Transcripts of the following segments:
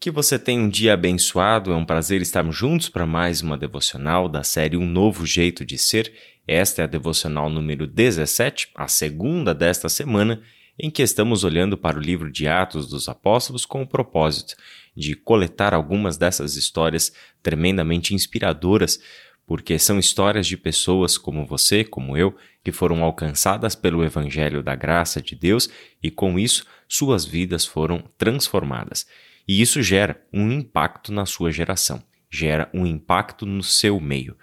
Que você tenha um dia abençoado. É um prazer estarmos juntos para mais uma devocional da série Um Novo Jeito de Ser. Esta é a devocional número 17, a segunda desta semana, em que estamos olhando para o livro de Atos dos Apóstolos com o propósito de coletar algumas dessas histórias tremendamente inspiradoras porque são histórias de pessoas como você, como eu, que foram alcançadas pelo Evangelho da graça de Deus e com isso suas vidas foram transformadas. E isso gera um impacto na sua geração, gera um impacto no seu meio.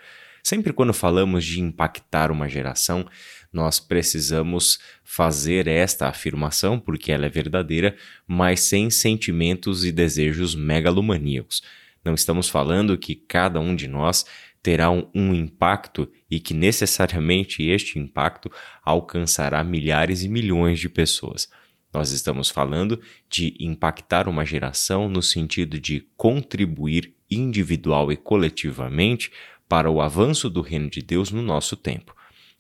Sempre quando falamos de impactar uma geração, nós precisamos fazer esta afirmação porque ela é verdadeira, mas sem sentimentos e desejos megalomaníacos. Não estamos falando que cada um de nós terá um, um, impacto e que necessariamente este impacto alcançará milhares e milhões de pessoas. Nós estamos falando de impactar uma geração no sentido de contribuir individual e coletivamente para o avanço do reino de Deus no nosso tempo.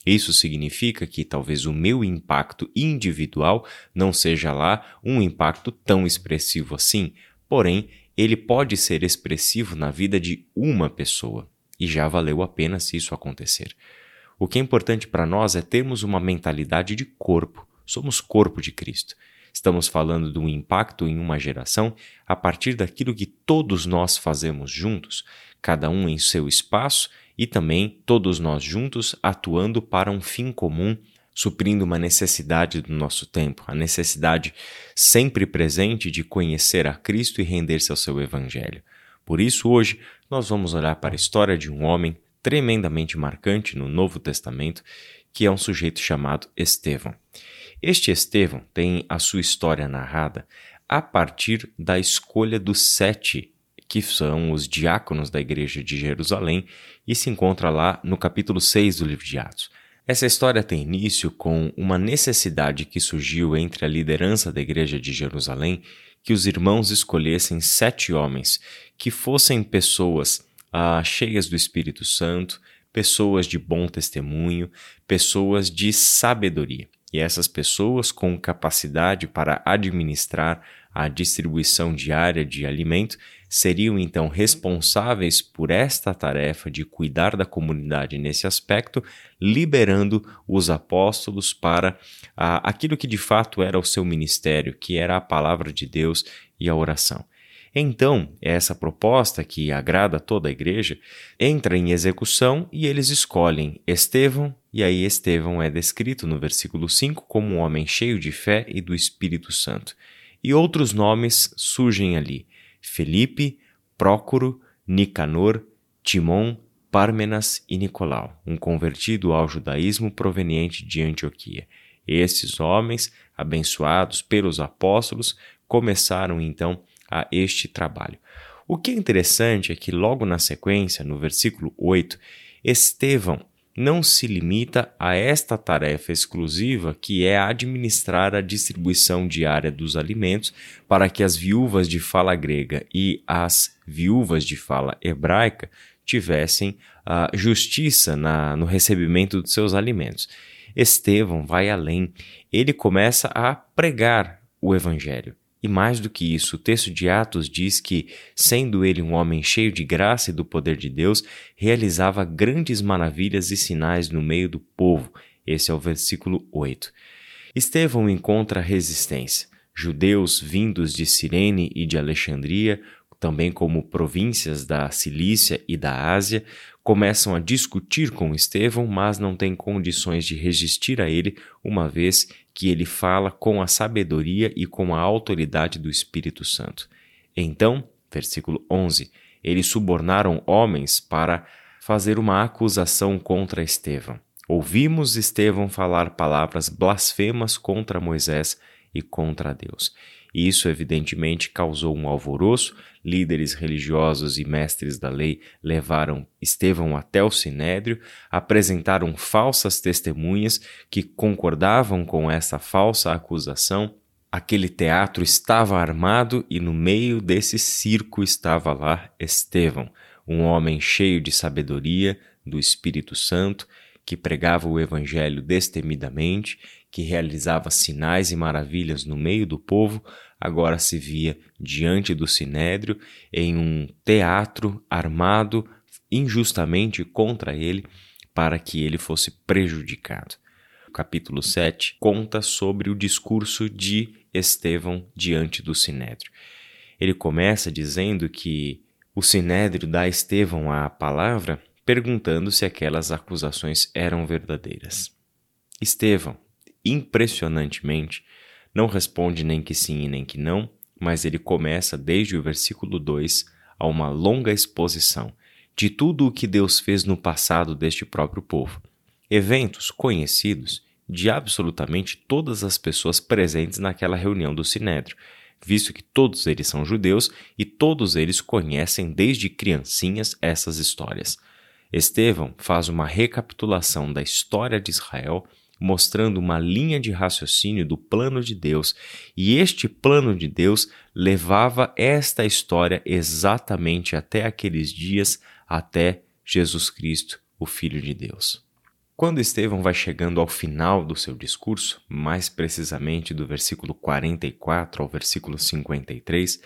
Isso significa que talvez o meu impacto individual não seja lá um impacto tão expressivo assim, porém, ele pode ser expressivo na vida de uma pessoa e já valeu a pena se isso acontecer. O que é importante para nós é termos uma mentalidade de corpo. Somos corpo de Cristo. Estamos falando de um impacto em uma geração a partir daquilo que todos nós fazemos juntos, cada um em seu espaço e também todos nós juntos atuando para um fim comum, suprindo uma necessidade do nosso tempo, a necessidade sempre presente de conhecer a Cristo e render-se ao seu Evangelho. Por isso, hoje, nós vamos olhar para a história de um homem tremendamente marcante no Novo Testamento, que é um sujeito chamado Estevão. Este Estevão tem a sua história narrada a partir da escolha dos sete, que são os diáconos da igreja de Jerusalém, e se encontra lá no capítulo 6 do livro de Atos. Essa história tem início com uma necessidade que surgiu entre a liderança da igreja de Jerusalém que os irmãos escolhessem sete homens que fossem pessoas ah, cheias do Espírito Santo, pessoas de bom testemunho, pessoas de sabedoria. E essas pessoas com capacidade para administrar a distribuição diária de alimento seriam então responsáveis por esta tarefa de cuidar da comunidade nesse aspecto, liberando os apóstolos para ah, aquilo que de fato era o seu ministério, que era a palavra de Deus e a oração. Então, essa proposta, que agrada toda a igreja, entra em execução e eles escolhem Estevão, e aí Estevão é descrito no versículo 5 como um homem cheio de fé e do Espírito Santo. E outros nomes surgem ali: Felipe, Prócoro, Nicanor, Timon, Pármenas e Nicolau, um convertido ao judaísmo proveniente de Antioquia. Esses homens, abençoados pelos apóstolos, começaram então a este trabalho. O que é interessante é que, logo na sequência, no versículo 8, Estevão não se limita a esta tarefa exclusiva que é administrar a distribuição diária dos alimentos para que as viúvas de fala grega e as viúvas de fala hebraica tivessem uh, justiça na, no recebimento dos seus alimentos. Estevão vai além, ele começa a pregar o evangelho. E mais do que isso, o texto de Atos diz que, sendo ele um homem cheio de graça e do poder de Deus, realizava grandes maravilhas e sinais no meio do povo. Esse é o versículo 8. Estevão encontra resistência. Judeus vindos de Cirene e de Alexandria, também como províncias da Cilícia e da Ásia, começam a discutir com Estevão, mas não têm condições de resistir a ele, uma vez que ele fala com a sabedoria e com a autoridade do Espírito Santo. Então, versículo 11, eles subornaram homens para fazer uma acusação contra Estevão. Ouvimos Estevão falar palavras blasfemas contra Moisés e contra Deus. Isso, evidentemente, causou um alvoroço. Líderes religiosos e mestres da lei levaram Estevão até o sinédrio, apresentaram falsas testemunhas que concordavam com essa falsa acusação. Aquele teatro estava armado e no meio desse circo estava lá Estevão, um homem cheio de sabedoria, do Espírito Santo, que pregava o Evangelho destemidamente, que realizava sinais e maravilhas no meio do povo, agora se via diante do sinédrio em um teatro armado injustamente contra ele para que ele fosse prejudicado. O capítulo 7 conta sobre o discurso de Estevão diante do sinédrio. Ele começa dizendo que o sinédrio dá a Estevão a palavra perguntando se aquelas acusações eram verdadeiras. Estevão, impressionantemente, não responde nem que sim e nem que não, mas ele começa desde o versículo 2 a uma longa exposição de tudo o que Deus fez no passado deste próprio povo. Eventos conhecidos de absolutamente todas as pessoas presentes naquela reunião do Sinédrio, visto que todos eles são judeus e todos eles conhecem desde criancinhas essas histórias. Estevão faz uma recapitulação da história de Israel mostrando uma linha de raciocínio do plano de Deus, e este plano de Deus levava esta história exatamente até aqueles dias, até Jesus Cristo, o Filho de Deus. Quando Estevão vai chegando ao final do seu discurso, mais precisamente do versículo 44 ao versículo 53,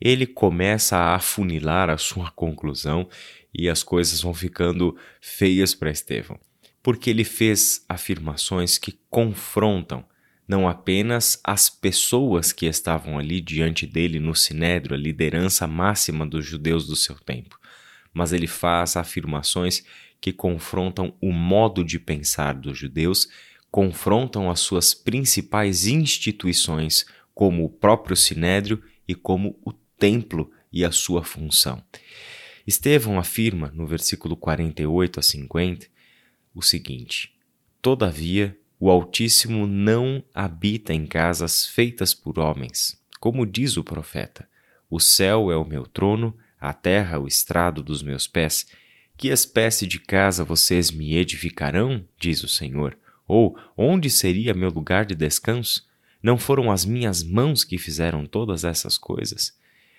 ele começa a afunilar a sua conclusão e as coisas vão ficando feias para Estevão porque ele fez afirmações que confrontam não apenas as pessoas que estavam ali diante dele no sinédrio, a liderança máxima dos judeus do seu tempo, mas ele faz afirmações que confrontam o modo de pensar dos judeus, confrontam as suas principais instituições, como o próprio sinédrio e como o templo e a sua função. Estevão afirma no versículo 48 a 50 o seguinte: Todavia, o Altíssimo não habita em casas feitas por homens, como diz o profeta: O céu é o meu trono, a terra o estrado dos meus pés. Que espécie de casa vocês me edificarão? diz o Senhor. Ou onde seria meu lugar de descanso? Não foram as minhas mãos que fizeram todas essas coisas?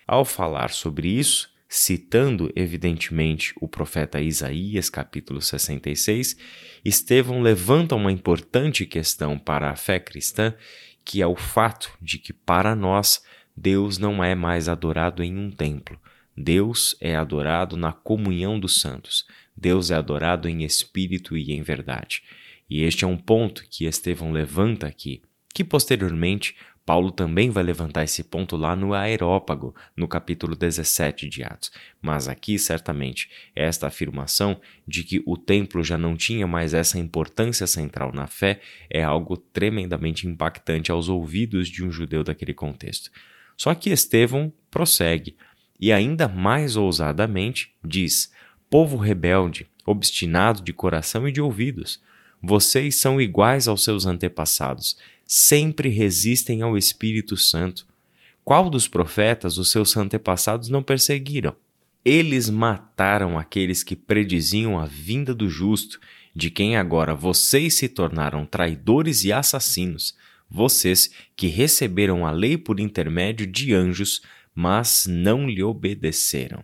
Ao falar sobre isso, citando evidentemente o profeta Isaías, capítulo 66, Estevão levanta uma importante questão para a fé cristã, que é o fato de que para nós Deus não é mais adorado em um templo. Deus é adorado na comunhão dos santos. Deus é adorado em espírito e em verdade. E este é um ponto que Estevão levanta aqui, que posteriormente Paulo também vai levantar esse ponto lá no Aerópago, no capítulo 17 de Atos. Mas aqui, certamente, esta afirmação de que o templo já não tinha mais essa importância central na fé é algo tremendamente impactante aos ouvidos de um judeu daquele contexto. Só que Estevão prossegue e, ainda mais ousadamente, diz: Povo rebelde, obstinado de coração e de ouvidos, vocês são iguais aos seus antepassados sempre resistem ao Espírito Santo. Qual dos profetas os seus antepassados não perseguiram? Eles mataram aqueles que prediziam a vinda do justo, de quem agora vocês se tornaram traidores e assassinos, vocês que receberam a lei por intermédio de anjos, mas não lhe obedeceram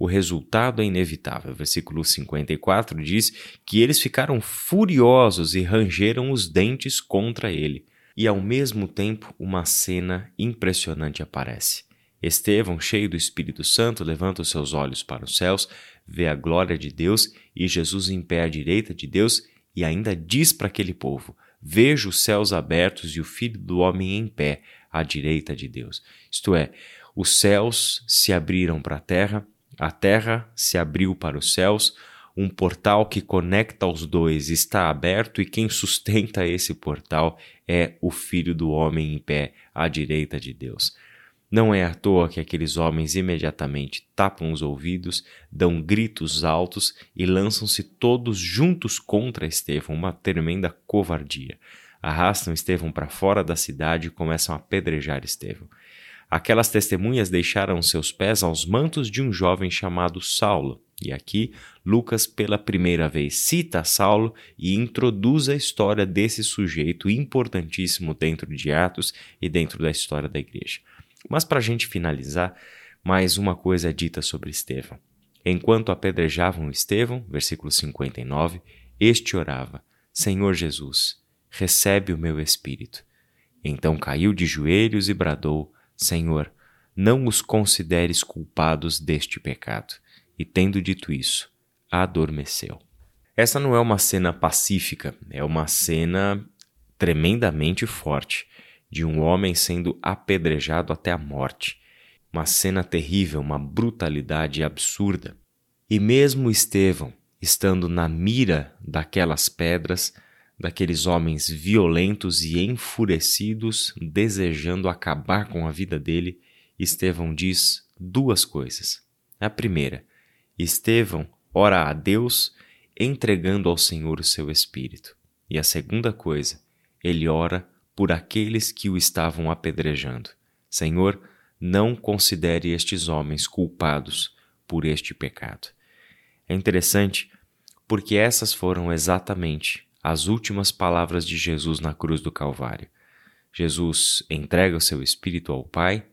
o resultado é inevitável. Versículo 54 diz que eles ficaram furiosos e rangeram os dentes contra ele. E ao mesmo tempo, uma cena impressionante aparece. Estevão, cheio do Espírito Santo, levanta os seus olhos para os céus, vê a glória de Deus e Jesus em pé à direita de Deus e ainda diz para aquele povo: Vejo os céus abertos e o Filho do Homem em pé à direita de Deus. Isto é, os céus se abriram para a terra a terra se abriu para os céus, um portal que conecta os dois está aberto e quem sustenta esse portal é o Filho do Homem em pé à direita de Deus. Não é à toa que aqueles homens imediatamente tapam os ouvidos, dão gritos altos e lançam-se todos juntos contra Estevão, uma tremenda covardia. Arrastam Estevão para fora da cidade e começam a apedrejar Estevão. Aquelas testemunhas deixaram seus pés aos mantos de um jovem chamado Saulo. E aqui, Lucas, pela primeira vez, cita Saulo e introduz a história desse sujeito importantíssimo dentro de Atos e dentro da história da igreja. Mas, para a gente finalizar, mais uma coisa é dita sobre Estevão. Enquanto apedrejavam Estevão, versículo 59, este orava: Senhor Jesus, recebe o meu espírito. Então caiu de joelhos e bradou: Senhor, não os consideres culpados deste pecado. E tendo dito isso, adormeceu. Essa não é uma cena pacífica, é uma cena tremendamente forte de um homem sendo apedrejado até a morte. Uma cena terrível, uma brutalidade absurda. E mesmo Estevão, estando na mira daquelas pedras, daqueles homens violentos e enfurecidos, desejando acabar com a vida dele, Estevão diz duas coisas. A primeira, Estevão ora a Deus entregando ao Senhor o seu espírito. E a segunda coisa, ele ora por aqueles que o estavam apedrejando. Senhor, não considere estes homens culpados por este pecado. É interessante porque essas foram exatamente as últimas palavras de Jesus na cruz do Calvário. Jesus entrega o seu espírito ao Pai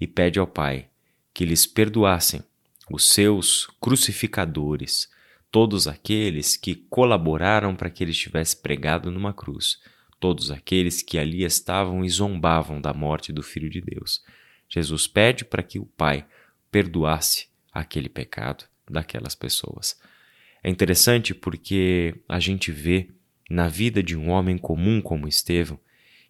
e pede ao Pai que lhes perdoassem os seus crucificadores, todos aqueles que colaboraram para que ele estivesse pregado numa cruz, todos aqueles que ali estavam e zombavam da morte do Filho de Deus. Jesus pede para que o Pai perdoasse aquele pecado daquelas pessoas. É interessante porque a gente vê na vida de um homem comum como Estevão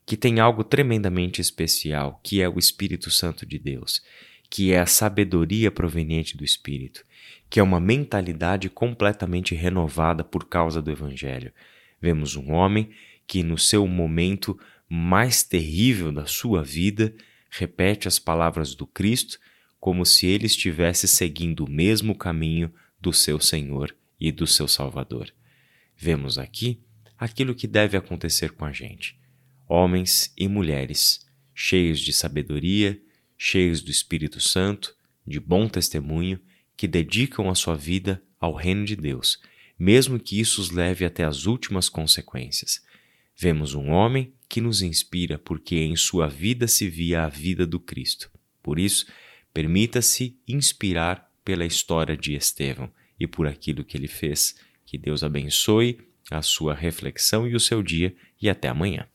que tem algo tremendamente especial, que é o Espírito Santo de Deus, que é a sabedoria proveniente do Espírito, que é uma mentalidade completamente renovada por causa do Evangelho. Vemos um homem que, no seu momento mais terrível da sua vida, repete as palavras do Cristo como se ele estivesse seguindo o mesmo caminho do seu Senhor e do seu Salvador. Vemos aqui aquilo que deve acontecer com a gente. Homens e mulheres cheios de sabedoria, cheios do Espírito Santo, de bom testemunho, que dedicam a sua vida ao reino de Deus, mesmo que isso os leve até as últimas consequências. Vemos um homem que nos inspira porque em sua vida se via a vida do Cristo. Por isso, permita-se inspirar pela história de Estevão e por aquilo que ele fez. Que Deus abençoe a sua reflexão e o seu dia e até amanhã.